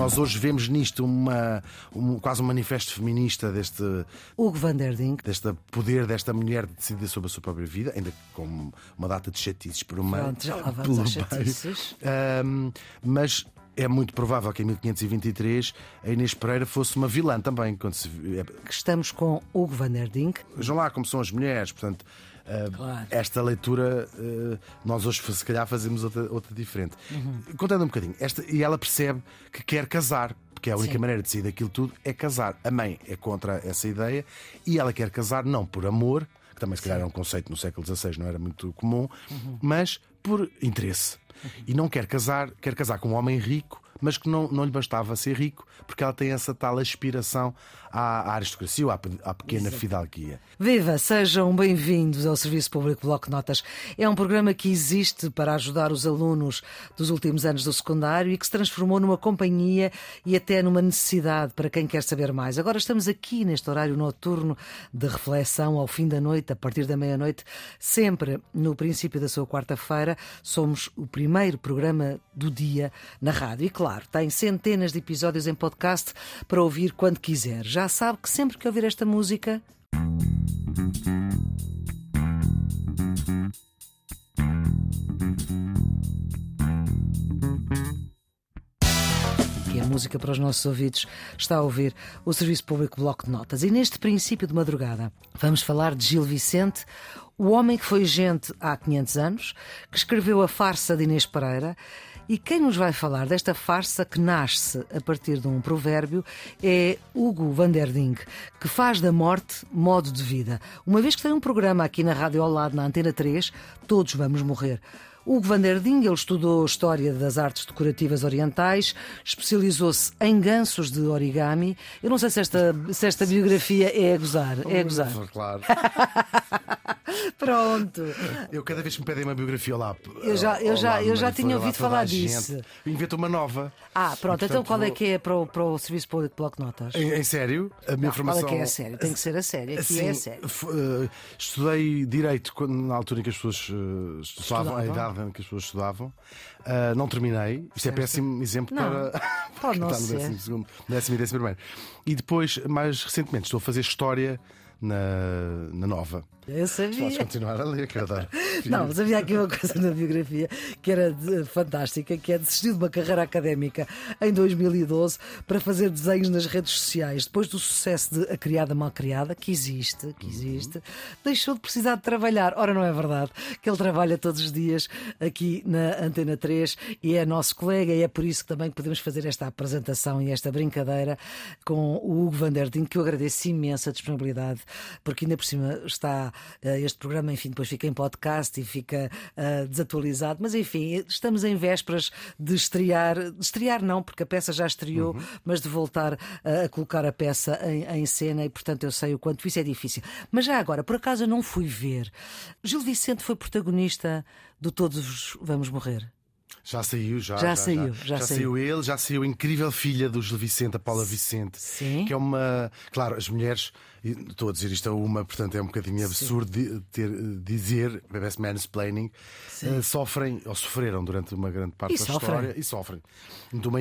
Nós hoje vemos nisto uma, um, quase um manifesto feminista deste, Hugo van der Dink. deste poder desta mulher de decidir sobre a sua própria vida, ainda com uma data de chatices por meio. Pronto, já lá vamos às chatices. Ahm, mas é muito provável que em 1523 a Inês Pereira fosse uma vilã também. Quando se, é, Estamos com Hugo van der Dink. vejam lá como são as mulheres, portanto. ah, Claro. Esta leitura, ah, nós hoje se calhar fazemos outra, outra diferente. Uhum. Contando um bocadinho, esta, e ela percebe que quer casar, porque a única Sim. maneira de sair daquilo tudo é casar. A mãe é contra essa ideia e ela quer casar não por amor, que também se calhar é um conceito no século XVI, não era muito comum, Uhum. mas por interesse. E não quer casar, quer casar com um homem rico, mas que não, não lhe bastava ser rico, porque ela tem essa tal aspiração à, à aristocracia, ou à, pe- à pequena fidalguia. Viva, sejam bem-vindos ao Serviço Público Bloco de Notas. É um programa que existe para ajudar os alunos dos últimos anos do secundário e que se transformou numa companhia e até numa necessidade para quem quer saber mais. Agora estamos aqui neste horário noturno de reflexão ao fim da noite, a partir da meia-noite, sempre no princípio da sua quarta-feira. Somos o primeiro programa do dia na rádio. E claro, tem centenas de episódios em podcast para ouvir quando quiser. Já sabe que sempre que ouvir esta música, que é música para os nossos ouvidos, está a ouvir o Serviço Público Bloco de Notas. E neste princípio de madrugada, vamos falar de Gil Vicente, o homem que foi gente há 500 anos, que escreveu a farsa de Inês Pereira. E quem nos vai falar desta farsa que nasce a partir de um provérbio é Hugo van der Dink, que faz da morte modo de vida. Uma vez que tem um programa aqui na Rádio ao lado, na Antena 3, todos vamos morrer. Hugo van der Ding, ele estudou História das Artes Decorativas Orientais, especializou-se em gansos de origami. Eu não sei se esta, se esta biografia é a gozar. É a gozar. Claro. Pronto. Eu cada vez que me pedem uma biografia lá. Eu já- eu já- eu já tinha ouvido falar a disso. Invento uma nova. Ah, pronto. Então qual é que é para o, para o Serviço Público de Bloco de Notas? Em, em sério, a minha Não, formação. Qual é que é a sério? Tem que ser a sério. Aqui Assim, é a sério. f- eh, estudei Direito quando- na altura em que as pessoas eh, estudavam, a Estudavam. idade em que as pessoas estudavam. Ah, não terminei. Isto é péssimo exemplo Não, para. pode não ser. décimo, segundo, décimo e décimo primeiro. E depois, mais recentemente, estou a fazer História na, na Nova. Eu Podes sabia. continuar a ler, que eu adoro. Não, mas havia aqui uma coisa na biografia que era de- fantástica, que é desistiu de uma carreira académica em 2012 para fazer desenhos nas redes sociais. Depois do sucesso de A Criada Mal Criada, que existe, que existe, deixou de precisar de trabalhar. Ora, não é verdade que ele trabalha todos os dias aqui na Antena 3 e é nosso colega e é por isso que também podemos fazer esta apresentação e esta brincadeira com o Hugo Van der Ding, que eu agradeço imenso a disponibilidade, porque ainda por cima está eh, este programa, enfim, depois fica em podcast e fica eh, desatualizado, mas enfim, estamos em vésperas de estrear, de estrear não, porque a peça já estreou, mas de voltar eh, a colocar a peça em, em cena e, portanto, eu sei o quanto isso é difícil. Mas já agora, por acaso eu não fui ver. Gil Vicente foi protagonista do Todos Vamos Morrer. Já saiu, já. Já saiu, já saiu ele, já saiu a incrível filha do Gil Vicente, a Paula Vicente. Sim. Que é uma. Claro, as mulheres. Estou a dizer isto a uma, portanto é um bocadinho absurdo de- ter, dizer, parece mansplaining, eh, sofrem, ou sofreram durante uma grande parte E da sofrem. história e sofrem. De uma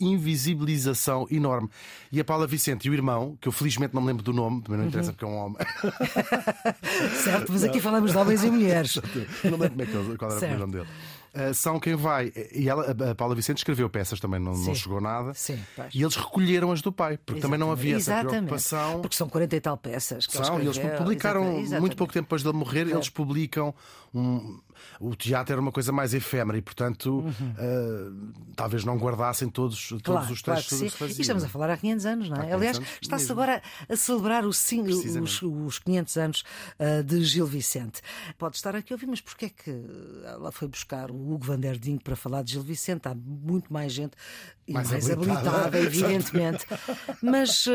invisibilização enorme. E a Paula Vicente e o irmão, que eu felizmente não me lembro do nome, também não interessa Uhum. porque é um homem. Certo, mas aqui falamos de homens e mulheres. não lembro como é que qual era o Certo. nome dele. Uh, são quem vai. E ela, a Paula Vicente escreveu peças também, não, não chegou nada. Sim, pois. E eles recolheram as do pai, porque também não havia essa Exatamente. preocupação. Porque são 40 e tal peças. Que São, e eles publicaram Exatamente, exatamente. muito pouco tempo depois dele morrer, eles publicam um- o teatro era uma coisa mais efêmera e, portanto, uh, talvez não guardassem todos, todos Claro, os claro textos que que se fazia. E estamos a falar há 500 anos, não é? 500 Aliás, está-se agora a celebrar os, os, Precisamente. os 500 anos ah, de Gil Vicente. Pode estar aqui a ouvir, mas porquê é que ela foi buscar o Hugo van der Ding para falar de Gil Vicente. Há muito mais gente e mais, mais habilitada, evidentemente. Mas uh,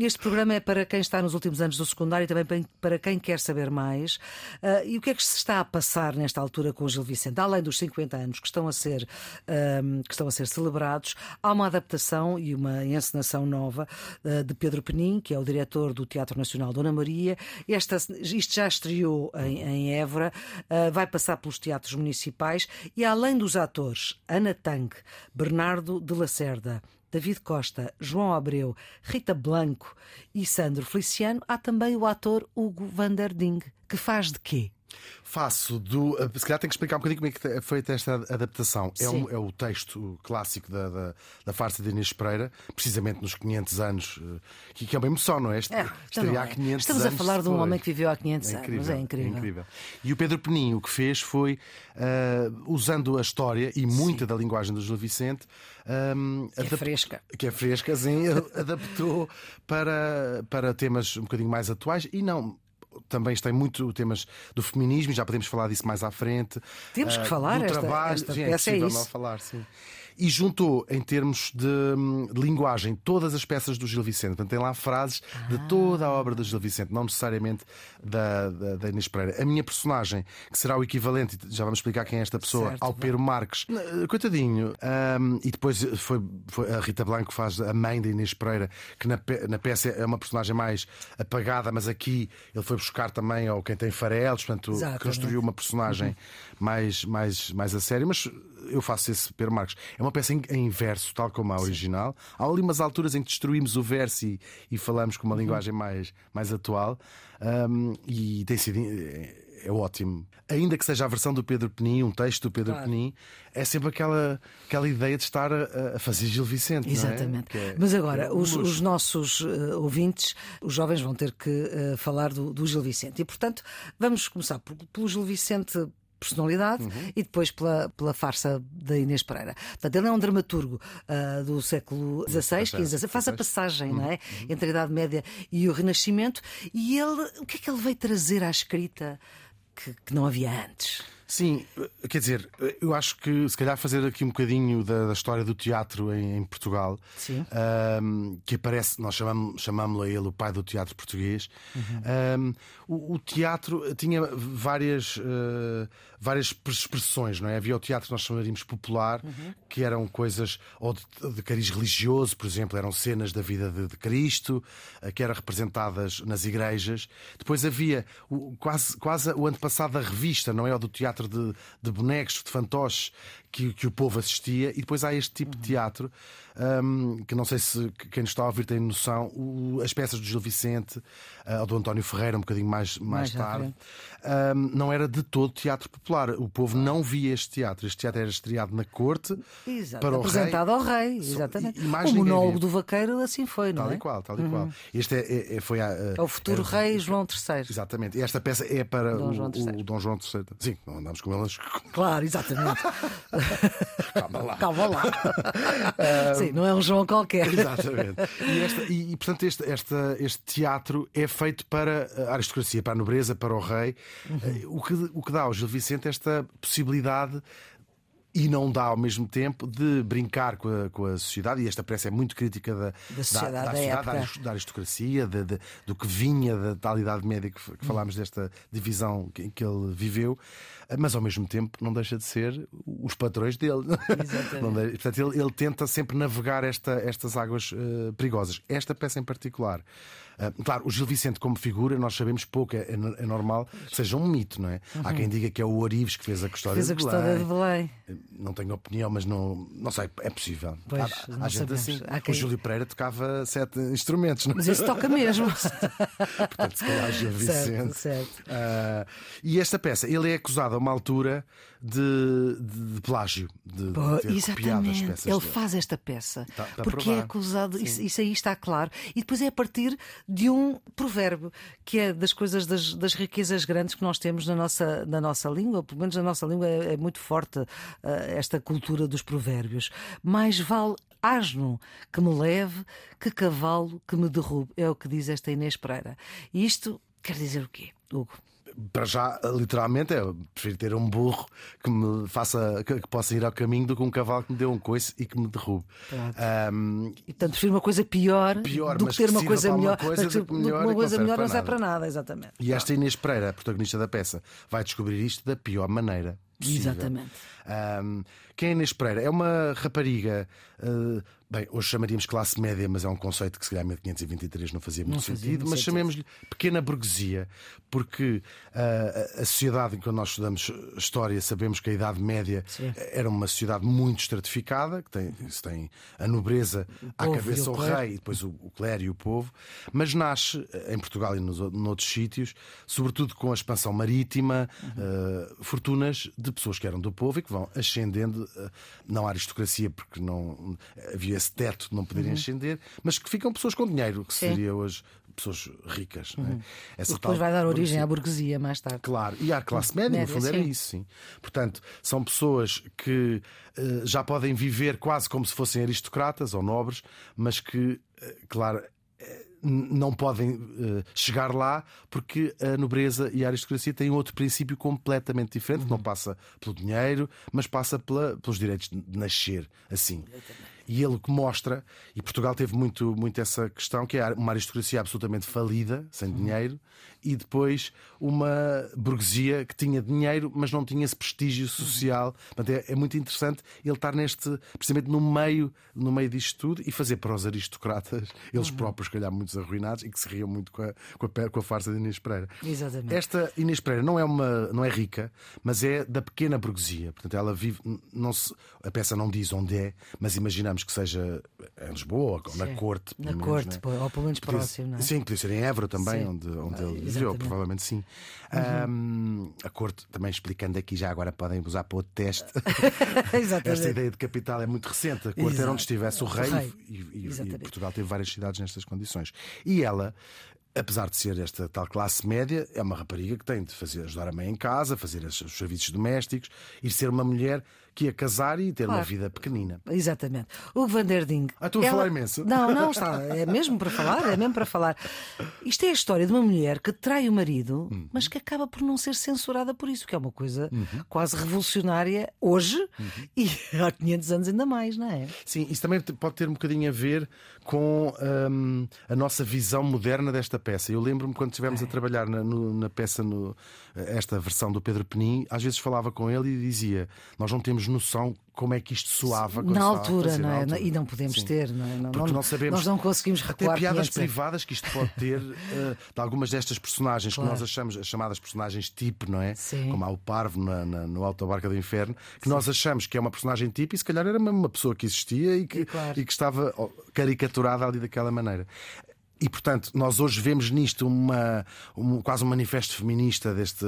este programa é para quem está nos últimos anos do secundário e também para quem quer saber mais. Uh, e o que é que se está a passar nesta altura com o Gil Vicente? Além dos 50 anos que estão a ser, uh, que estão a ser celebrados, há uma adaptação e uma encenação nova de Pedro Penin, que é o diretor do Teatro Nacional Dona Maria. Esta, isto já estreou em, em Évora, vai passar pelos teatros municipais e além dos atores Ana Tang, Bernardo de Lacerda, David Costa, João Abreu, Rita Blanco e Sandro Feliciano, há também o ator Hugo van der Ding, que faz de quê? Faço do. Eh, se calhar tenho que explicar um bocadinho como é que feita esta adaptação. É, um, é o texto clássico da, da, da, farsa de Inês Pereira, precisamente nos 500 anos, eh, que, que é uma emoção, não é? Este, é então não é. há 500 Estamos a falar de um homem que viveu há 500 é incrível, anos. É incrível. é incrível. E o Pedro Peninho o que fez foi, uh, usando a história e muita sim. da linguagem do Gil Vicente, um, que é fresca. Que é fresca, sim, adaptou para, para temas um bocadinho mais atuais e não também tem muito temas do feminismo, já podemos falar disso mais à frente. Temos que uh, falar, do esta, trabalho, esta peça é, é isso. falar, sim e juntou, em termos de, de, linguagem, todas as peças do Gil Vicente. Portanto, tem lá frases ah. de toda a obra do Gil Vicente, não necessariamente da, da, da, Inês Pereira. A minha personagem, que será o equivalente, já vamos explicar quem é esta pessoa, certo, ao Pedro Marques, coitadinho. Um, e depois foi, foi, a Rita Blanco faz a mãe da Inês Pereira, que na, na peça é uma personagem mais apagada, mas aqui ele foi buscar também ao quem tem farelos, portanto, Exatamente. construiu uma personagem uhum. mais, mais, mais a sério. Mas eu faço esse Pedro Marques. É uma peça em, em verso, tal como a original. Sim. Há ali umas alturas em que destruímos o verso e, e falamos com uma uhum. linguagem mais, mais atual. Um, e tem sido. É, é ótimo. Ainda que seja a versão do Pedro Penin, um texto do Pedro claro. Penin, é sempre aquela, aquela ideia de estar a, a fazer Gil Vicente. Exatamente. É? É, Mas agora, é os, os, nossos uh, ouvintes, os jovens, vão ter que uh, falar do, do, Gil Vicente. E, portanto, vamos começar por, pelo Gil Vicente personalidade uhum. e depois pela, pela farsa da Inês Pereira. Portanto, ele é um dramaturgo uh, do século XVI, XV, faz a passagem uhum. não é? Uhum. entre a Idade Média e o Renascimento. E ele, o que é que ele veio trazer à escrita que, que não havia antes? Sim, quer dizer, eu acho que se calhar fazer aqui um bocadinho da, da história do teatro em, em Portugal, um, que aparece, nós chamamos, chamamos a ele o pai do teatro português. Uhum. Um, o, o, teatro tinha várias, uh, várias expressões, não é? Havia o teatro que nós chamaríamos popular, uhum. que eram coisas ou de, de, cariz religioso, por exemplo, eram cenas da vida de, de Cristo, uh, que eram representadas nas igrejas. Depois havia o, quase, quase o antepassado da revista, não é? O do teatro de, de bonecos, de fantoches que, que o povo assistia, e depois há este tipo de teatro um, que não sei se quem nos está a ouvir tem noção, o, as peças do Gil Vicente, uh, ou do António Ferreira, um bocadinho mais, mais, mais tarde, um, não era de todo teatro popular. O povo não via este teatro. Este teatro era estreado na corte Exato. para o apresentado rei. ao rei, exatamente. O monólogo do vaqueiro assim foi, não tal é? E qual, tal e uhum. qual. Este é, é, é foi a, é o futuro rei João III. Exatamente. E esta peça é para Dom o, o, Dom João III. Sim, não andamos com elas. Claro, exatamente. Calma lá. Calma lá. Sim, não é um João qualquer. Exatamente. E, esta, e, e portanto, este, esta, este teatro é feito para a aristocracia, para a nobreza, para o rei, uhum. o, que, o que dá ao Gil Vicente esta possibilidade e não dá ao mesmo tempo de brincar com a, com a sociedade, e esta peça é muito crítica da, da sociedade, da, da, sociedade, da aristocracia, de, de, do que vinha da tal Idade Média que, que falámos desta divisão que, que, ele viveu, mas ao mesmo tempo não deixa de ser os patrões dele. Exatamente. Portanto, ele, ele, tenta sempre navegar esta, estas águas uh, perigosas. Esta peça em particular ah, claro, o Gil Vicente, como figura, nós sabemos pouco, é, é normal que seja um mito, não é? Uhum. Há quem diga que é o Orives que fez a custódia fez a custódia de Belém. Não tenho opinião, mas não, não sei, é possível. Pois, há, há gente assim. Há quem... O Júlio Pereira tocava sete instrumentos, não é? Mas isso toca mesmo. Portanto, se calhar Gil Vicente. Certo, certo. Uh, e esta peça, ele é acusado a uma altura de, de, de plágio, de, Pô, de exatamente. Ele dele. faz esta peça tá, tá porque é acusado, isso, isso, aí está claro. E depois é a partir de um provérbio que é das coisas das, das riquezas grandes que nós temos na nossa, na nossa língua, pelo menos na nossa língua é, é muito forte uh, esta cultura dos provérbios. Mais vale asno que me leve que cavalo que me derrube, é o que diz esta Inês Pereira. E isto quer dizer o quê, Hugo? Para já, literalmente, é prefiro ter um burro que me faça que, que, possa ir ao caminho do que um cavalo que me dê um coice e que me derrube. Um, e portanto, prefiro uma coisa pior, pior do que ter uma coisa melhor. Coisa mas, do melhor uma coisa melhor não serve para nada, exatamente. E esta Inês Pereira, protagonista da peça, vai descobrir isto da pior maneira. Possível. Exatamente. Um, quem é Inês Pereira? É uma rapariga. Uh, Bem, hoje chamaríamos classe média, mas é um conceito que se calhar em 1523 não fazia muito não sentido, fazia mas chamemos-lhe pequena burguesia, porque uh, a sociedade, quando nós estudamos história, sabemos que a Idade Média Sim. era uma sociedade muito estratificada, que tem, tem a nobreza o à cabeça o, o rei, e depois o, o clero e o povo, mas nasce eh, em Portugal e nos, noutros sítios, sobretudo com a expansão marítima, uhum. uh, fortunas de pessoas que eram do povo e que vão ascendendo, uh, não a aristocracia, porque não havia esse teto de não poderem uhum. ascender, mas que ficam pessoas com dinheiro, que Sim. seria hoje pessoas ricas. É? Uhum. É? depois vai dar origem à burguesia mais tarde. Claro, e à classe média, média no fundo sim. era isso, sim. Portanto, são pessoas que uh, já podem viver quase como se fossem aristocratas ou nobres, mas que, uh, claro, não podem uh, chegar lá porque a nobreza e a aristocracia têm outro princípio completamente diferente, uhum. não passa pelo dinheiro, mas passa pela, pelos direitos de nascer assim. E ele que mostra, e Portugal teve muito, muito essa questão, que é uma aristocracia absolutamente falida, sem dinheiro, e depois uma burguesia que tinha dinheiro, mas não tinha esse prestígio social. Portanto, é, é, muito interessante ele estar neste, precisamente no meio, no meio disto tudo e fazer para os aristocratas, eles uhum. próprios, calhar, muitos arruinados e que se riam muito com a, com a, com a farsa de Inês Pereira. Exatamente. Esta Inês Pereira não é, uma, não é rica, mas é da pequena burguesia. Portanto, ela vive, não se, a peça não diz onde é, mas imaginamos que seja em Lisboa ou na corte. Na menos, corte, né? ou pelo menos próximo, não é? Sim, podia ser em Évora também, sim. onde, onde ele provavelmente sim. Uhum. Um, a corte, também explicando aqui, já agora podem usar para outro teste. Esta ideia de capital é muito recente. A corte Exato. era onde estivesse o rei, o rei. E, e, e Portugal teve várias cidades nestas condições. E ela apesar de ser esta tal classe média, é uma rapariga que tem de fazer, ajudar a mãe em casa, fazer os serviços domésticos e ser uma mulher que ia casar e ter claro. uma vida pequenina. Exatamente. O Van der Ding. Ah, estou a falar imenso. Não, não está. É mesmo para falar, é mesmo para falar. Isto é a história de uma mulher que trai o marido, uhum. mas que acaba por não ser censurada por isso, que é uma coisa uhum. quase revolucionária hoje uhum. e há 500 anos ainda mais, não é? Sim, isso também pode ter um bocadinho a ver com hum, a nossa visão moderna desta peça. Eu lembro-me quando estivemos é. a trabalhar na, no, na peça, no, esta versão do Pedro Penin, às vezes falava com ele e dizia: Nós não temos noção como é que isto soava na altura, não é? Altura. E não podemos Sim. ter, não é? Não, Porque não, sabemos. Nós não conseguimos recuar. Até piadas privadas que isto pode ter uh, de algumas destas personagens claro. que nós achamos as chamadas personagens tipo, não é? Sim. Como há o Parvo na, na, no Alto Barca do Inferno, que Sim. nós achamos que é uma personagem tipo e se calhar era uma pessoa que existia e que, e, claro. e que estava caricaturada ali daquela maneira. E, portanto, nós hoje vemos nisto uma, um, quase um manifesto feminista deste,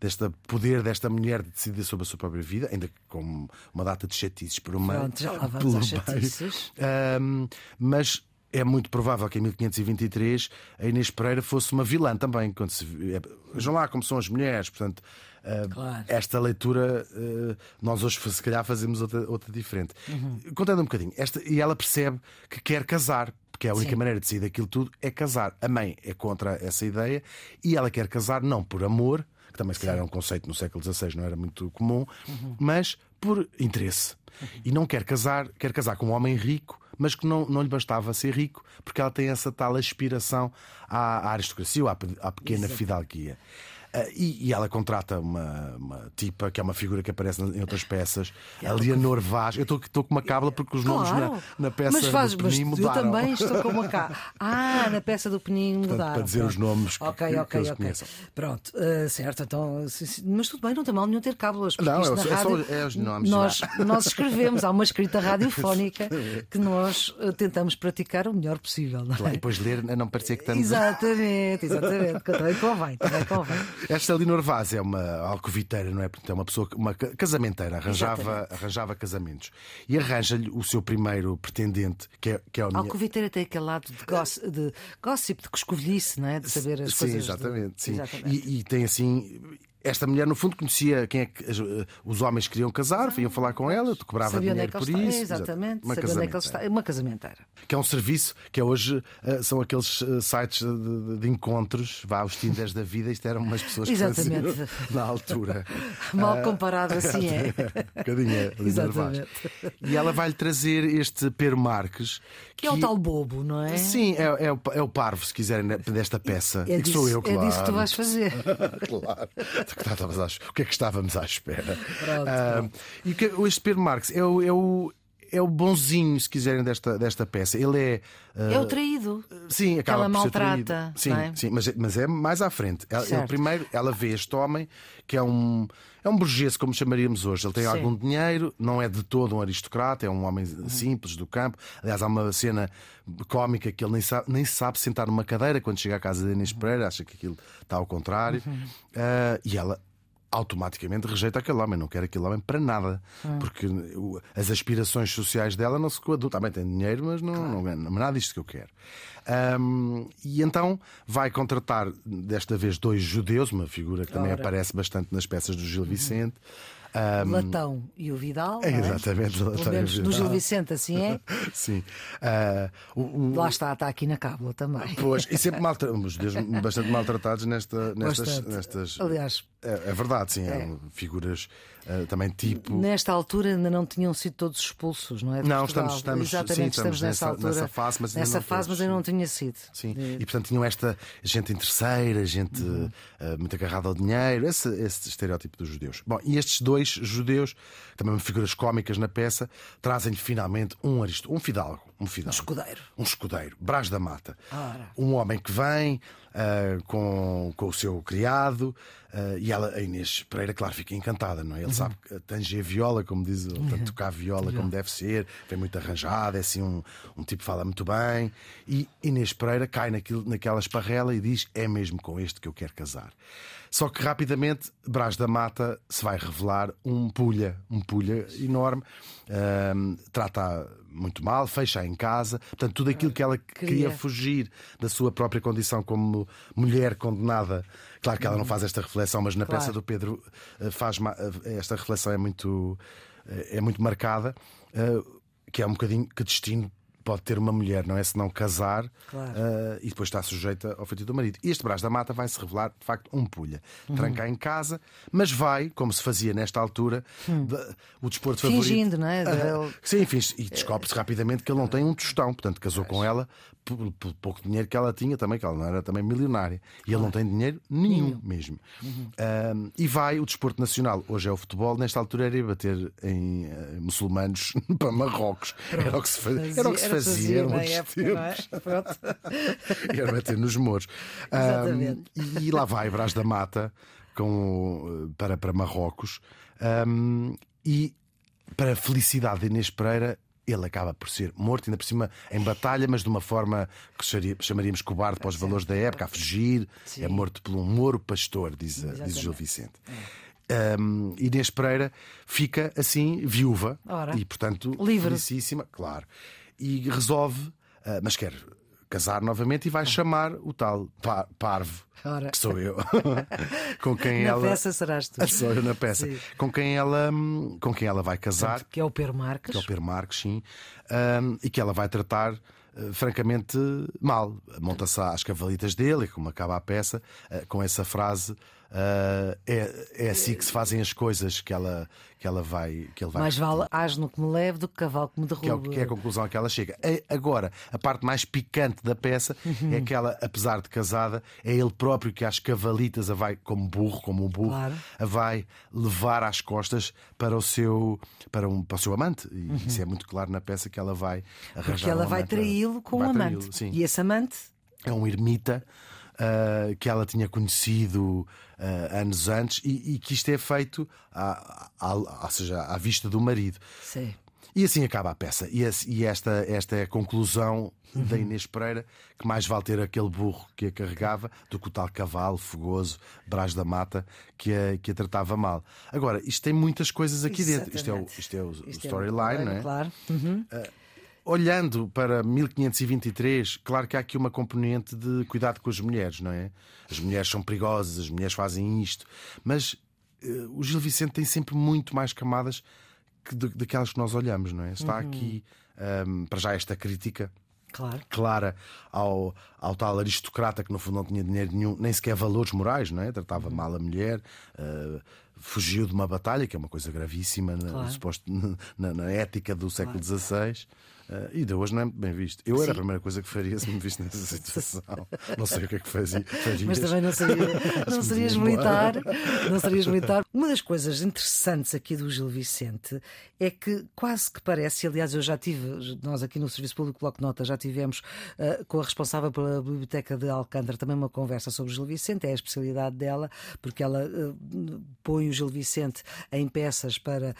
deste poder desta mulher de decidir sobre a sua própria vida, ainda com uma data de chatices por uma. Pronto, já lá vamos às chatices. Um, mas é muito provável que em 1523 a Inês Pereira fosse uma vilã também. Quando se, é, vejam lá como são as mulheres, portanto. Claro. Esta leitura, uh, nós hoje, se calhar, fazemos outra, outra diferente. Uhum. Contando um bocadinho, esta, e ela percebe que quer casar, porque é a única Sim. maneira de sair daquilo tudo é casar. A mãe é contra essa ideia e ela quer casar não por amor, que também se calhar é um conceito no século XVI, não era muito comum, uhum. mas por interesse. Uhum. E não quer casar, quer casar com um homem rico, mas que não, não lhe bastava ser rico, porque ela tem essa tal aspiração à, à aristocracia ou à, à pequena Exato. fidalguia. Uh, e, e, ela contrata uma, uma, tipa que é uma figura que aparece em outras peças, a Leonor Vaz. Eu estou com uma cábula porque os nomes claro. na, na, peça mas faz, do Penin mudaram. Eu também estou com uma cábula. Ah, na peça do Penin mudaram. Para dizer pronto. os nomes que, okay, que, okay, que okay. Pronto, uh, certo. Então, mas tudo bem, não tem mal nenhum ter cábulas. Não, é, na é rádio, só, é os nomes. Nós, nós escrevemos, há uma escrita radiofónica que nós uh, tentamos praticar o melhor possível. Não é? claro, e depois ler, não parecer que estamos. Exatamente, exatamente. também convém, também convém. Esta Leonor Vaz é uma alcoviteira, não é? Portanto, é uma pessoa, uma casamenteira, arranjava, arranjava casamentos. E arranja-lhe o seu primeiro pretendente, que é, que é o Alcoviteira tem aquele lado de, gossip, de gossip, de coscovilhice, não é? De saber as sim, coisas. Exatamente, de... sim, exatamente. E, e tem assim esta mulher, no fundo, conhecia quem é que os homens queriam casar, vinham falar com ela, tu cobrava Sabia dinheiro é por ele isso. Está. Exatamente, uma sabia onde é que ele está. Uma casamenteira. Que é um serviço que é hoje uh, são aqueles uh, sites de, de, encontros, vá aos Tinders da vida, isto eram umas pessoas que Exatamente. faziam na altura. Mal comparado assim é. um bocadinho Exatamente. E ela vai-lhe trazer este Pedro Marques. Que, que, é o tal bobo, não é? Sim, é, é, o, é o parvo, se quiserem, desta peça. É e que sou eu, claro. É disso que tu vais fazer. claro. O que é que estávamos à espera? Uh, e que, este Pedro Marques é o, é o é o bonzinho, se quiserem, desta, desta peça. Ele é. Uh, é o traído. Sim, acaba ela por maltrata. Sim, é? sim mas, mas é mais à frente. Ela, ele, primeiro, ela vê este homem que é um. É um burguês, como chamaríamos hoje. Ele tem sim. algum dinheiro, não é de todo um aristocrata, é um homem simples do campo. Aliás, há uma cena cómica que ele nem sabe, nem sabe sentar numa cadeira quando chega à casa de Inês Pereira, acha que aquilo está ao contrário. Uhum. Uh, e ela automaticamente rejeita aquele homem, não quer aquele homem para nada, hum. porque as aspirações sociais dela não se coadunam. Também tem dinheiro, mas não, claro. não, não, não é nada disto que eu quero. Um, e então vai contratar desta vez dois judeus, uma figura que também Ora. aparece bastante nas peças do Gil Vicente. Uhum. Um... Latão e o Vidal. É, exatamente, Latão e o Vidal. No Gil Vicente, assim é? Sim. Uh, o, o... Lá está, está aqui na cábula também. Pois, e sempre maltra... os judeus bastante maltratados nesta, nestas, nestas. Aliás, é, é, verdade, sim. É. Figuras uh, também tipo. Nesta altura ainda não tinham sido todos expulsos, não é? não, estamos, estamos, Exatamente, sim, estamos, estamos nessa, altura, nessa fase, mas nessa não fase, todos, mas ainda não tinha sido. Sim. E portanto tinham esta gente interesseira, gente uhum. uh, muito agarrada ao dinheiro, esse, esse estereótipo dos judeus. Bom, e estes dois judeus, também figuras cómicas na peça, trazem-lhe finalmente um aristo, um fidalgo. Um fidalgo. Um escudeiro. Um escudeiro, Brás da Mata. Um homem que vem, uh, com, com o seu criado. Uh, e ela, a Inês Pereira, claro, fica encantada, não é? Ele uhum. sabe que tange a viola, como diz, uhum. portanto, tocar viola como deve ser, vem muito arranjado, é assim um, um tipo que fala muito bem. E Inês Pereira cai naquilo, naquela esparrela e diz: É mesmo com este que eu quero casar. Só que rapidamente Brás da Mata se vai revelar um pulha, um pulha enorme, uh, trata muito mal, fecha em casa, portanto, tudo aquilo que ela queria. queria fugir da sua própria condição como mulher condenada. Claro que ela não faz esta reflexão, mas na claro. peça do Pedro eh, faz eh, esta reflexão é muito, eh, é muito marcada, que é um bocadinho que destino pode ter uma mulher, não é? Se não casar claro. uh, e depois está sujeita ao feitiço do marido. E este Brás da Mata vai se revelar, de facto, um pulha. Uhum. Trancar em casa, mas vai, como se fazia nesta altura, hum. de, o desporto Fingindo, favorito. não é? Uh, sim, enfim, e descobre-se rapidamente que ele não tem um tostão, portanto, casou com ela por, pouco dinheiro que ela tinha também, que ela não era também milionária. E ele não tem dinheiro nenhum, nenhum. mesmo. Uhum. Um, e vai o desporto nacional, hoje é o futebol, nesta altura era ir bater em uh, muçulmanos para Marrocos. Era o que se, faz, era o que se fazia nos é? tempos. É? era bater nos moros. Um, e lá vai Brás da Mata com, para, para Marrocos. Um, e para a felicidade de Inês Pereira, ele acaba por ser morto, ainda por cima em batalha, mas de uma forma que chamaríamos cobarde para os valores da época, a fugir. Sim. É morto por um moro pastor, diz, diz o Gil Vicente. É. Um, Inês Pereira fica assim viúva Ora. e, portanto, Livre. felicíssima, claro. E resolve, uh, mas quer casar novamente e vai chamar o tal par Parvo, Ora. que sou eu, com quem na ela. Na peça serás tu. Sou eu na peça. Sim. Com quem ela, com quem ela vai casar. Que é o Per Marques. Que é o Per Marques, sim. Um, e que ela vai tratar uh, francamente mal. Monta-se às cavalitas dele, e como acaba a peça, uh, com essa frase. Uh, é, é assim que se fazem as coisas que ela, que ela vai. Que ele vai Mais vale asno que me leve do que cavalo que me derruba. Que é, que é a conclusão a que ela chega. Agora, a parte mais picante da peça uhum. é que ela, apesar de casada, é ele próprio que às cavalitas a vai, como burro, como um burro, claro. a vai levar às costas para o seu, para um, para o seu amante. E uhum. isso é muito claro na peça que ela vai arranjar. Porque ela um vai traí-lo com um amante. E esse amante é um ermita. Uh, que ela tinha conhecido anos antes e, e, que isto é feito à, à, à, seja, à vista do marido. Sim. E assim acaba a peça. E, e esta, esta é a conclusão uhum. da Inês Pereira, que mais vale ter aquele burro que a carregava do que o tal cavalo fogoso, Brás da Mata, que a, que a tratava mal. Agora, isto tem muitas coisas aqui Exatamente. dentro. Isto é o, isto é o, o storyline, é, não é? Claro. Uhum. Uh, olhando para 1523, claro que há aqui uma componente de cuidado com as mulheres, não é? As mulheres são perigosas, as mulheres fazem isto, mas uh, o Gil Vicente tem sempre muito mais camadas que daquelas que nós olhamos, não é? Está uhum. aqui um, para já esta crítica claro. clara ao, ao tal aristocrata que no fundo não tinha dinheiro nenhum, nem sequer valores morais, não é? Tratava uhum. mal a mulher. Uh, fugiu de uma batalha, que é uma coisa gravíssima claro. na, suposto, na, na, ética do século XVI. Uh, e de hoje não é bem visto. Eu Sim. era a primeira coisa que faria se me visse nessa situação. não sei o que é que fazia. Farias. Mas também não, seria, não serias militar. Não serias militar. Uma das coisas interessantes aqui do Gil Vicente é que quase que parece, aliás, eu já tive, nós aqui no Serviço Público Bloco Nota já tivemos uh, com a responsável pela Biblioteca de Alcântara também uma conversa sobre o Gil Vicente, é a especialidade dela, porque ela uh, põe o Gil Vicente em peças para,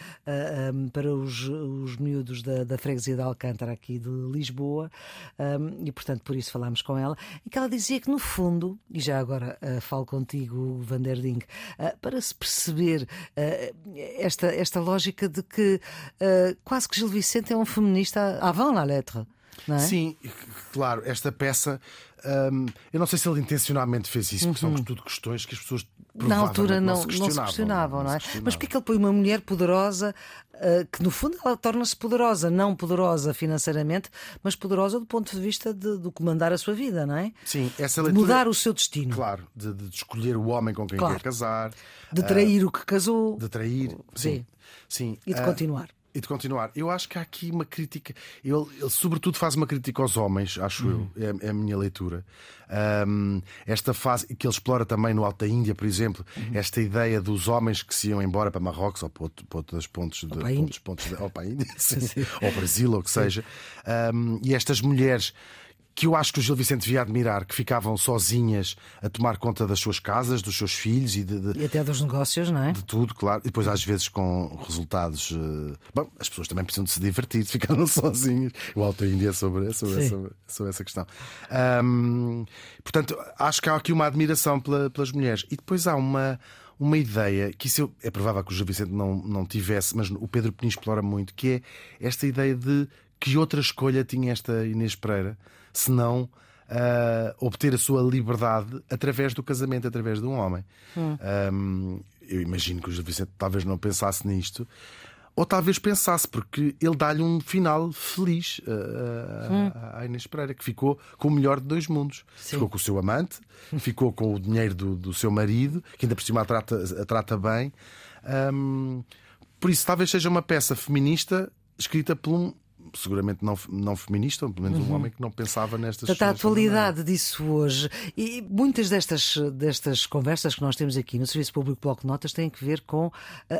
um, para os, os miúdos da, da freguesia de Alcântara aqui de Lisboa, um, e portanto por isso falámos com ela, e que ela dizia que no fundo, e já agora uh, falo contigo, Vanderding, uh, para se perceber uh, esta, esta lógica de que quase que Gil Vicente é um feminista avant la lettre. É? Sim, claro, esta peça um, eu não sei se ele intencionalmente fez isso, porque uhum. são tudo questões que as pessoas na altura não, não, se questionavam, não, se questionavam, não é? Mas porque é que ele põe uma mulher poderosa, uh, que no fundo ela torna-se poderosa, não poderosa financeiramente, mas poderosa do ponto de vista de, de comandar a sua vida, não é? Sim, essa leitura, mudar o seu destino. Claro, de, de escolher o homem com quem claro. quer casar, de trair uh, o que casou, de trair, sim, sim. sim. e de uh, continuar. E de continuar. Eu acho que há aqui uma crítica. Ele, ele sobretudo, faz uma crítica aos homens, acho uhum. eu, é, é, a minha leitura. Um, esta fase que ele explora também no Alto da Índia, por exemplo, uhum. esta ideia dos homens que se iam embora para Marrocos ou para, outro, para outros pontos de. Ou para, pontos de, ou para a Índia, sim, ou Brasil, ou o que seja. Um, e estas mulheres que eu acho que o Gil Vicente devia admirar, que ficavam sozinhas a tomar conta das suas casas, dos seus filhos e, de, de, e até dos negócios, não é? De tudo, claro. E depois, às vezes, com resultados. Uh... Bom, as pessoas também precisam de se divertir, ficaram sozinhas. O Alto Índia sobre, sobre, essa, sobre essa questão. Um, portanto, acho que há aqui uma admiração pela, pelas mulheres. E depois há uma uma ideia que isso é provável que o Gil Vicente não, não tivesse, mas o Pedro Penin explora muito, que é esta ideia de que outra escolha tinha esta Inês Pereira senão uh, obter a sua liberdade através do casamento, através de um homem. Hum. Um, eu imagino que o José Vicente talvez não pensasse nisto. Ou talvez pensasse, porque ele dá-lhe um final feliz uh, hum. à Inês Pereira, que ficou com o melhor de dois mundos. Sim. Ficou com o seu amante, ficou com o dinheiro do, do seu marido, que ainda por cima a trata, a trata bem. Um, por isso, talvez seja uma peça feminista escrita por um, seguramente não, não feminista, ou pelo menos uhum. um homem que não pensava nestas Portanto, a atualidade disso hoje. E muitas destas, destas conversas que nós temos aqui no Serviço Público Bloco de Notas têm que ver com uh,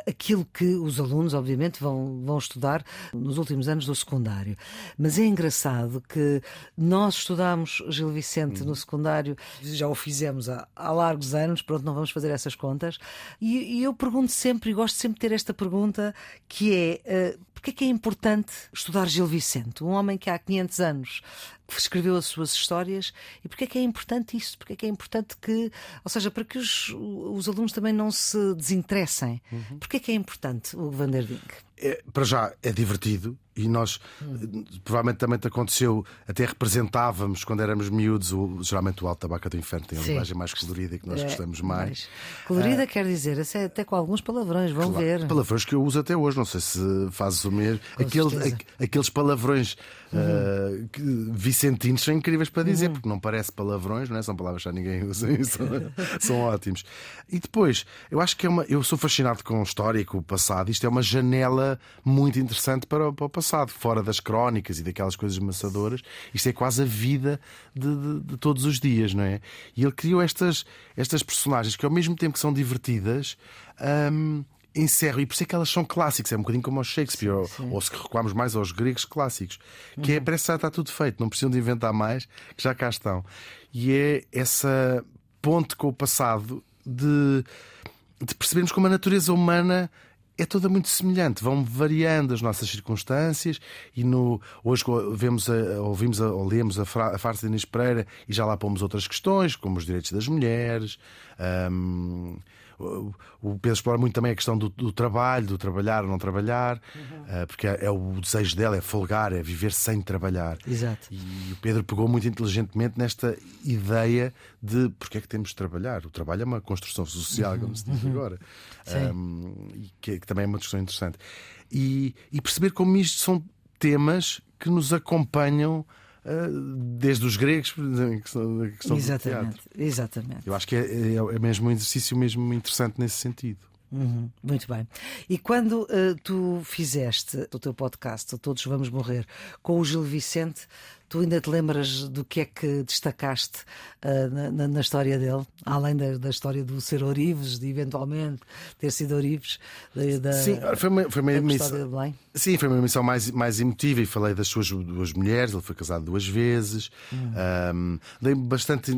aquilo que os alunos, obviamente, vão, vão estudar nos últimos anos do secundário. Mas é engraçado que nós estudámos Gil Vicente uhum. no secundário, já o fizemos há, há largos anos, pronto, não vamos fazer essas contas. E, e eu pergunto sempre, e gosto sempre de ter esta pergunta, que é. Uh, porque é que é importante estudar Gil Vicente, um homem que há 500 anos escreveu as suas histórias e porque é que é importante isso? Porque é que é importante que, ou seja, para que os, os alunos também não se desinteressem. Uhum. Porque é que é importante o Vanderding? É, para já é divertido e nós hum. provavelmente também te aconteceu, até representávamos quando éramos miúdos, o, geralmente o Alto Tabaca do Inferno tem a linguagem mais colorida e que nós é, gostamos mais. mais. Colorida ah, quer dizer, até com alguns palavrões, vão claro, ver. Palavrões que eu uso até hoje, não sei se fazes o mesmo. Aquele, aqueles palavrões uhum. uh, vicentinos são incríveis para dizer, uhum. porque não parece palavrões, não é? São palavras que já ninguém usa são, são ótimos. E depois, eu acho que é uma. Eu sou fascinado com a história e com o passado. Isto é uma janela muito interessante para, para o passado fora das crónicas e daquelas coisas maçadoras. Isto é quase a vida de, de, de, todos os dias, não é? E ele criou estas, estas personagens que, ao mesmo tempo que são divertidas, hum, encerram, e por isso é que elas são clássicas, é um bocadinho como aos Shakespeare, sim, sim. Ou, ou, se recuarmos mais aos gregos clássicos, que é, uhum. é, parece que já está tudo feito, não precisam de inventar mais, que já cá estão. E é essa ponte com o passado de, de percebermos como a natureza humana é toda muito semelhante, vão variando as nossas circunstâncias e no, hoje vemos a, ouvimos a, ou lemos a, fra, a farsa de Inês Pereira e já lá pomos outras questões, como os direitos das mulheres, um, o Pedro explora muito também a questão do, do trabalho, do trabalhar ou não trabalhar, uhum. uh, porque é, é, o desejo dela, é folgar, é viver sem trabalhar. Exato. E o Pedro pegou muito inteligentemente nesta ideia de porque é que temos de trabalhar. O trabalho é uma construção social, uhum. como se diz uhum. agora, um, e que, que, também é uma discussão interessante. E, e perceber como isto são temas que nos acompanham desde os gregos, por exemplo, que exatamente, exatamente. Eu acho que é, é, é, mesmo um exercício mesmo interessante nesse sentido. Uhum, muito bem. E quando uh, tu fizeste o teu podcast, Todos Vamos Morrer, com o Gil Vicente, Tu ainda te lembras do que é que destacaste uh, na, na, história dele, além da, da, história do ser Orives, de eventualmente ter sido Orives? Da, sim, foi uma, foi uma emissão. Sim, foi uma emissão mais, mais emotiva e falei das suas duas mulheres. Ele foi casado duas vezes. Hum. Um, dei bastante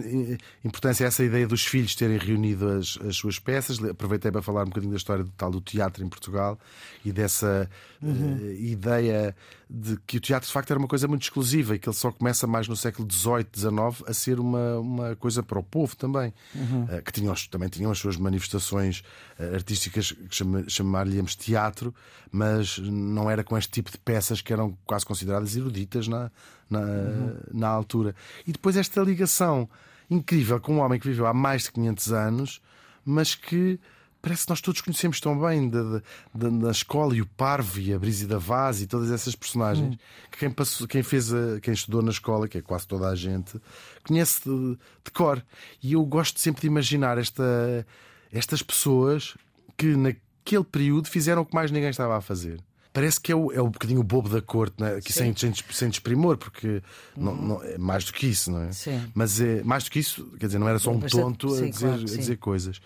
importância a essa ideia dos filhos terem reunido as, as suas peças. Aproveitei para falar um bocadinho da história do tal do teatro em Portugal e dessa uhum. uh, ideia de que o teatro de facto era uma coisa muito exclusiva e que ele só começa mais no século XVIII, XIX a ser uma, uma coisa para o povo também, uhum. uh, que tinham, também tinham as suas manifestações uh, artísticas que chama, chamar-lhe-íamos teatro, mas não era com este tipo de peças que eram quase consideradas eruditas na, na, uhum. na altura. E depois esta ligação incrível com um homem que viveu há mais de 500 anos, mas que parece que nós todos conhecemos tão bem da, da, da escola e o Parvo e a Brígida Vaz e todas essas personagens hum. que quem, passou, quem fez a, quem estudou na escola, que é quase toda a gente, conhece de, de cor. E eu gosto sempre de imaginar esta, estas pessoas que naquele período fizeram o que mais ninguém estava a fazer. Parece que é o, é o bocadinho bobo da corte, né? aqui sem, sem, sem desprimor, porque não, uhum. não, é mais do que isso, não é? Sim. Mas é mais do que isso, quer dizer, não era só um tonto a, dizer, claro, a dizer coisas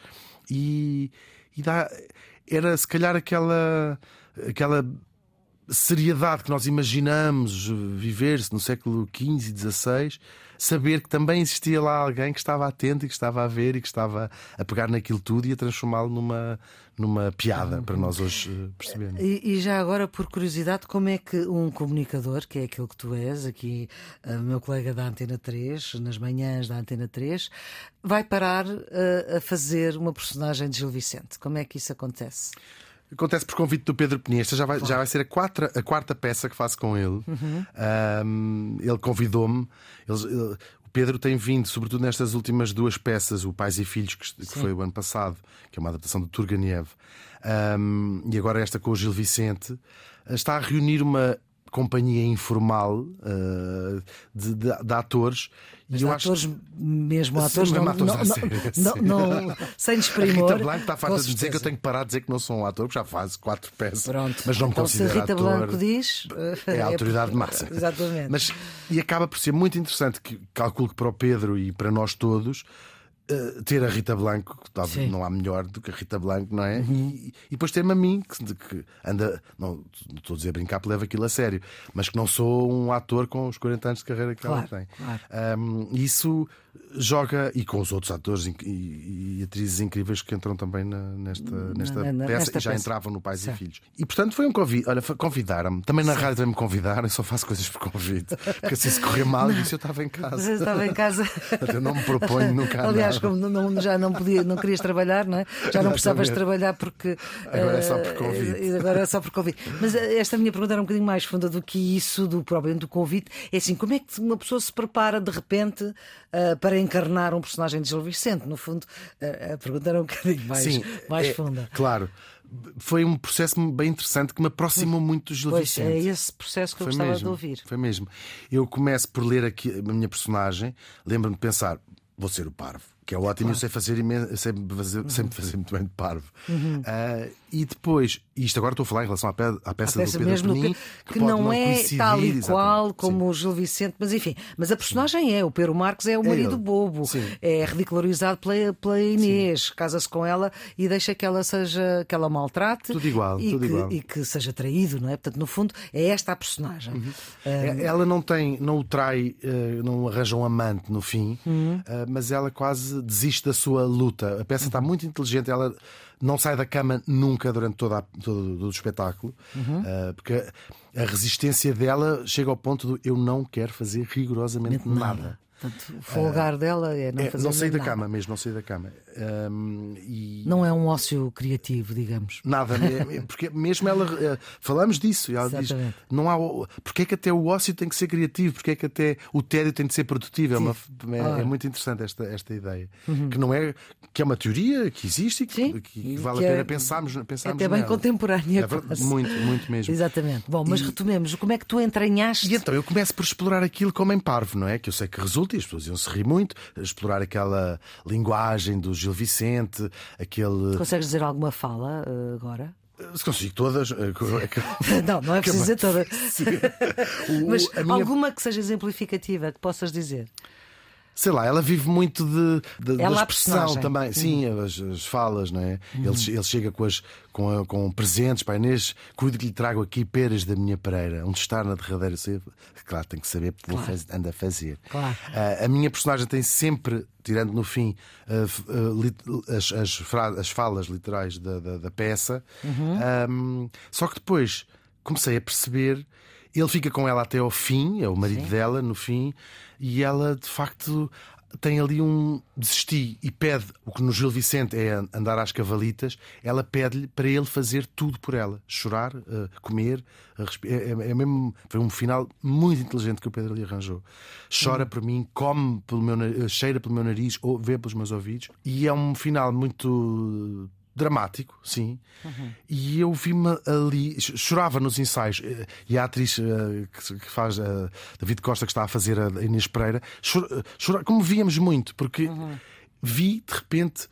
e, e dá, era se calhar aquela, aquela seriedade que nós imaginamos viver-se no século XV e XVI, saber que também existia lá alguém que estava atento e que estava a ver e que estava a pegar naquilo tudo e a transformá-lo numa, numa piada para nós hoje eh, percebermos. E, e, já agora, por curiosidade, como é que um comunicador, que é aquilo que tu és, aqui, uh, meu colega da Antena 3, nas manhãs da Antena 3, vai parar uh, a fazer uma personagem de Gil Vicente? Como é que isso acontece? Acontece por convite do Pedro Peniesta, já vai, já vai ser a, quatro, a quarta peça que faço com ele. Uhum. Um, ele convidou-me. o Pedro tem vindo, sobretudo nestas últimas duas peças, o Pais e Filhos, que, que foi o ano passado, que é uma adaptação do Turganiev, um, e agora esta com o Gil Vicente, está a reunir uma companhia informal uh, de, de, de, atores. Mas e eu atores, acho... mesmo atores, Sim, não, atores não, série, não, não, não, sem desprimor. A Rita Blanco está farta de dizer que eu tenho que parar de dizer que não sou um ator, porque já faz quatro peças. Pronto. Mas não me então, considero se Rita ator. Blanco diz. É a autoridade é... máxima. Exatamente. Mas, e acaba por ser muito interessante, que calculo que para o Pedro e para nós todos Uh, ter a Rita Blanco, que não há melhor do que a Rita Blanco, não é? Uhum. E, e, depois ter-me a mim, que, que, anda, não estou a dizer brincar, porque leva aquilo a sério, mas que não sou um ator com os 40 anos de carreira que claro, ela tem. Claro. Um, isso joga, e com os outros atores e, e, e atrizes incríveis que entram também na, nesta, nesta na, na, peça nesta e já peça. entravam no Pais certo. e Filhos. E portanto foi um convite. Olha, convidaram-me. Também na certo. rádio também me convidaram, eu só faço coisas por convite. Porque assim se correr mal, não. disse eu estava em casa. Você estava em casa. eu não me proponho nunca. Aliás, como não, já não, podia, não querias trabalhar, não é? Já não precisavas trabalhar porque. Agora é só por convite. Uh, agora é só por convite. Mas eh, esta minha pergunta era um bocadinho mais funda do que isso, do problema do convite. É assim, como é que uma pessoa se prepara de repente uh, para encarnar um personagem de Gil Vicente? No fundo, a pergunta era um bocadinho mais, Sim, mais é, funda. Claro foi um processo bem interessante que me aproximou muito do Gil pois, Vicente. É esse processo que foi eu gostava mesmo, de ouvir. Foi mesmo. Eu começo por ler aqui a minha personagem, lembro-me de pensar, vou ser o parvo que é ótimo, claro. eu sei fazer imenso, sei fazer, uhum. sempre fazer muito bem de parvo. Uhum. Uh, e depois, isto agora estou a falar em relação à, pe à peça, peça do Pedro Penin, que, que não, não é tal e qual como Sim. o Gil Vicente, mas enfim, mas a personagem Sim. é, o Pedro Marques é o marido é bobo, Sim. é ridicularizado pela, pela Inês, casa-se com ela e deixa que ela seja, que ela maltrate tudo igual, e, tudo que, igual. e que seja traído, não é? Portanto, no fundo, é esta a personagem. Uhum. Um... Ela não tem, não o trai, eh, não arranja um amante no fim. Eh, mas ela quase desiste da sua luta. A peça está muito inteligente, ela não sai da cama nunca durante toda a, todo, todo o espetáculo, uhum. uh, porque a resistência dela chega ao ponto do eu não quero fazer rigorosamente nada. nada. Portanto, o folgar uh, dela é não é, fazer Não sair da nada. cama mesmo, não sair da cama. Um, e... Não é um ócio criativo, digamos. Nada, porque mesmo ela. Eh, falamos disso, e ela Exatamente. diz: não há. Porque é que até o ócio tem que ser criativo? Porque é que até o tédio tem de ser produtivo? É, uma, é, é, muito interessante esta, esta ideia. Uhum. Que não é. que é uma teoria que existe e que, que, que vale que a pena pensarmos, pensarmos. Até bem nela. contemporânea. É muito, muito mesmo. Exatamente. Bom, mas e... retomemos, como é que tu entranhaste? E então eu começo por explorar aquilo como em parvo, não é? Que eu sei que resulta e as pessoas iam se rir muito, explorar aquela linguagem do Gil Vicente, aquele. Consegues dizer alguma fala uh, agora? Se consigo todas. Eh, não, não é preciso dizer todas. Mas minha... alguma que seja exemplificativa que possas dizer sei lá, ela vive muito de, de da expressão também. Uhum. Sim, as, as, falas, não é? Uhum. Ele, ele chega com, as, com, a, com presentes, pai Inês, cuido que lhe trago aqui peras da minha pereira, onde está na derradeira. Claro, tem que saber porque claro. faz, anda a fazer. Claro. Uh, a minha personagem tem sempre, tirando no fim, uh, uh, lit, as, as, as, falas literais da, da, da peça, uhum. um, só que depois comecei a perceber ele fica com ela até ao fim, é o marido Sim. dela no fim, e ela de facto tem ali um desistir e pede o que no Gil Vicente é andar às cavalitas, ela pede-lhe para ele fazer tudo por ela, chorar, uh, comer, uh, é, é, é, mesmo foi um final muito inteligente que o Pedro lhe arranjou. Chora hum. por mim, come pelo meu, cheira pelo meu nariz, ou vê pelos meus ouvidos, e é um final muito dramático, sim. Uhum. E eu vi-me ali, chorava nos ensaios. Eh, e a atriz uh, que, faz, uh, David Costa, que está a fazer a Inês Pereira, chorava, como víamos muito, porque uhum. vi de repente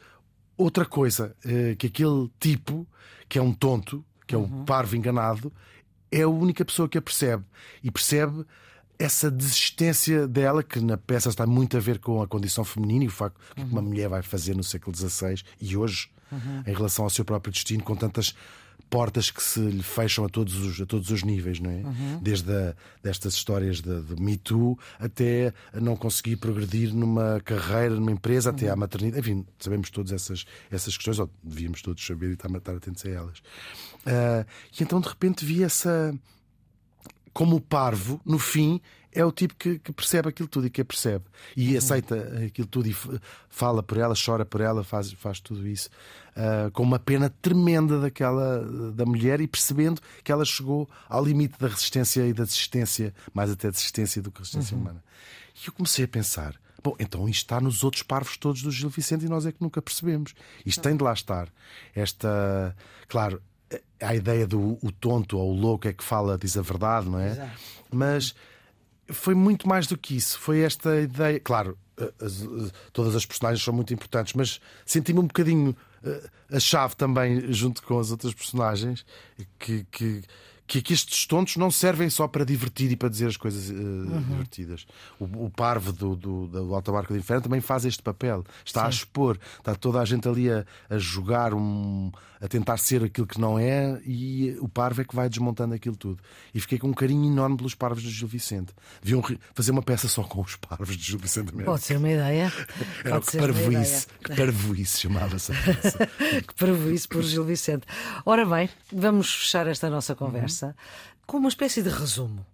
outra coisa, uh, que aquele tipo, que é um tonto, que é o uhum. parvo enganado, é a única pessoa que a percebe. E percebe essa desistência dela, que na peça está muito a ver com a condição feminina e o facto que uma uhum. mulher vai fazer no século XVI e hoje uhum. em relação ao seu próprio destino, com tantas portas que se lhe fecham a todos os, a todos os níveis, não é? Uhum. Desde a, destas histórias de, de Me Too até a não conseguir progredir numa carreira, numa empresa, uhum. até à maternidade. Enfim, sabemos todas essas, essas questões, ou devíamos todos saber e estar, estar atentos a elas. Uh, e então, de repente, vi essa. Como o parvo, no fim, é o tipo que, que, percebe aquilo tudo e que a percebe e uhum. aceita aquilo tudo e fala por ela, chora por ela, faz, faz tudo isso uh, com uma pena tremenda daquela da mulher e percebendo que ela chegou ao limite da resistência e da desistência, mais até desistência do que resistência uhum. humana. E eu comecei a pensar. Bom, então isto está nos outros parvos todos do Gil Vicente e nós é que nunca percebemos. Isto tem de lá estar. Esta, claro, a ideia do o tonto ou o louco é que fala, diz a verdade, não é? Exato. Mas foi muito mais do que isso. Foi esta ideia. Claro, as, as, todas as personagens são muito importantes, mas senti-me um bocadinho uh, a chave também, junto com as outras personagens, que, que que, que estes tontos não servem só para divertir e para dizer as coisas uh, uhum. divertidas. O, o parvo do, do, do Autobarco do Inferno também faz este papel. Está Sim. a expor, está toda a gente ali a, a jogar, um, a tentar ser aquilo que não é, e o parvo é que vai desmontando aquilo tudo. E fiquei com um carinho enorme pelos parvos de Gil Vicente. Deviam fazer uma peça só com os parvos de Gil Vicente mesmo. Pode ser uma ideia. Era Pode que parvoíce, que parvoíce chamava-se a peça. que parvoíce por Gil Vicente. Ora bem, vamos fechar esta nossa conversa. Uhum com uma espécie de resumo.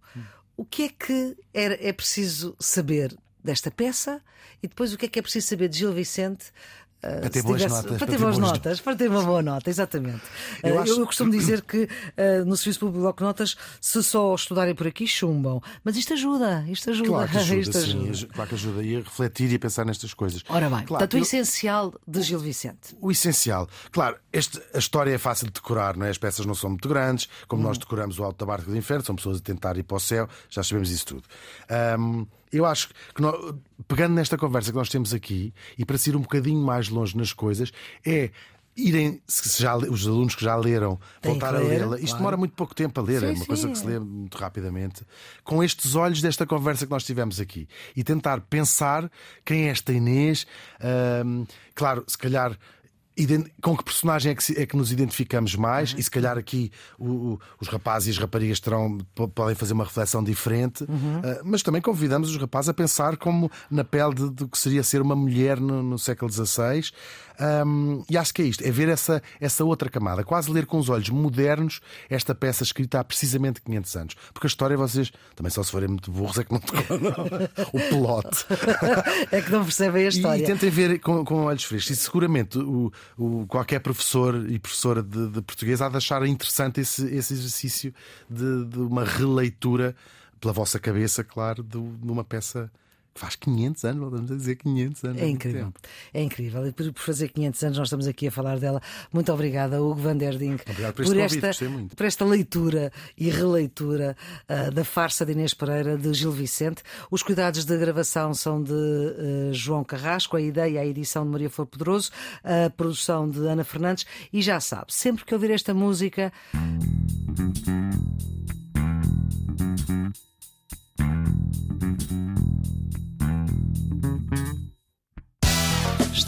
O que é que é preciso saber desta peça e depois o que é que é preciso saber de Gil Vicente Uh, para ter boas tivesse, notas. Para ter boas notas, para ter uma boa nota, exatamente. Eu, uh, acho... eu costumo dizer que uh, no Serviço Público Bloco Notas, se só estudarem por aqui, chumbam. Mas isto ajuda, isto ajuda. Claro que ajuda, isto sim, ajuda. Claro que ajuda. E a refletir e a pensar nestas coisas. Ora bem, claro, portanto, eu... o essencial de Gil Vicente. O, o essencial. Claro, este, a história é fácil de decorar, não é? As peças não são muito grandes, como hum. nós decoramos o Alto da Barca do Inferno, são pessoas a tentar ir para o céu, já sabemos isso tudo. Um, eu acho que, nós, pegando nesta conversa que nós temos aqui, e para ser um bocadinho mais longe nas coisas, é irem, se já, os alunos que já leram, Tem voltar a lê-la. Isto claro. demora muito pouco tempo a ler, sim, é uma sim. coisa que se lê muito rapidamente, com estes olhos desta conversa que nós tivemos aqui e tentar pensar quem é esta Inês. claro, se calhar com que personagem é que, é que nos identificamos mais, uhum. e se calhar aqui o, o, os rapazes e as raparigas terão, podem fazer uma reflexão diferente, uhum. uh, mas também convidamos os rapazes a pensar como na pele de que seria ser uma mulher no, no século XVI. Um, e acho que é isto, é ver essa, essa outra camada, quase ler com os olhos modernos esta peça escrita há precisamente 500 anos. Porque a história, vocês também só se forem muito burros, é que não tocou o plot. é que não percebem a história. E, e tentem ver com, com olhos frescos. E seguramente o, o, qualquer professor e professora de, de, português há de achar interessante esse, esse exercício de, de uma releitura pela vossa cabeça, claro, de uma peça faz 500 anos, voltamos a dizer 500 anos. É incrível, é incrível. E por, fazer 500 anos, nós estamos aqui a falar dela. Muito obrigada, Hugo Van der Dink, Obrigado por, por esta, por esta leitura e releitura uh, da farsa de Inês Pereira de Gil Vicente. Os cuidados de gravação são de uh, João Carrasco, a ideia e a edição de Maria Flor Pedroso, a produção de Ana Fernandes. E já sabe, sempre que ouvir esta música.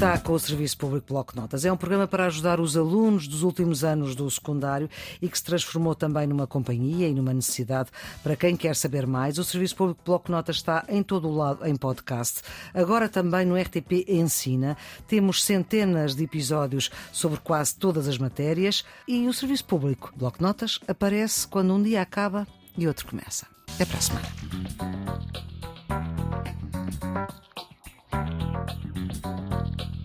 Está com o Serviço Público Bloco Notas. É um programa para ajudar os alunos dos últimos anos do secundário e que se transformou também numa companhia e numa necessidade para quem quer saber mais. O Serviço Público Bloco Notas está em todo o lado em podcast. Agora também no RTP Ensina. Temos centenas de episódios sobre quase todas as matérias e o Serviço Público Bloco Notas aparece quando um dia acaba e outro começa. Até para a semana. Música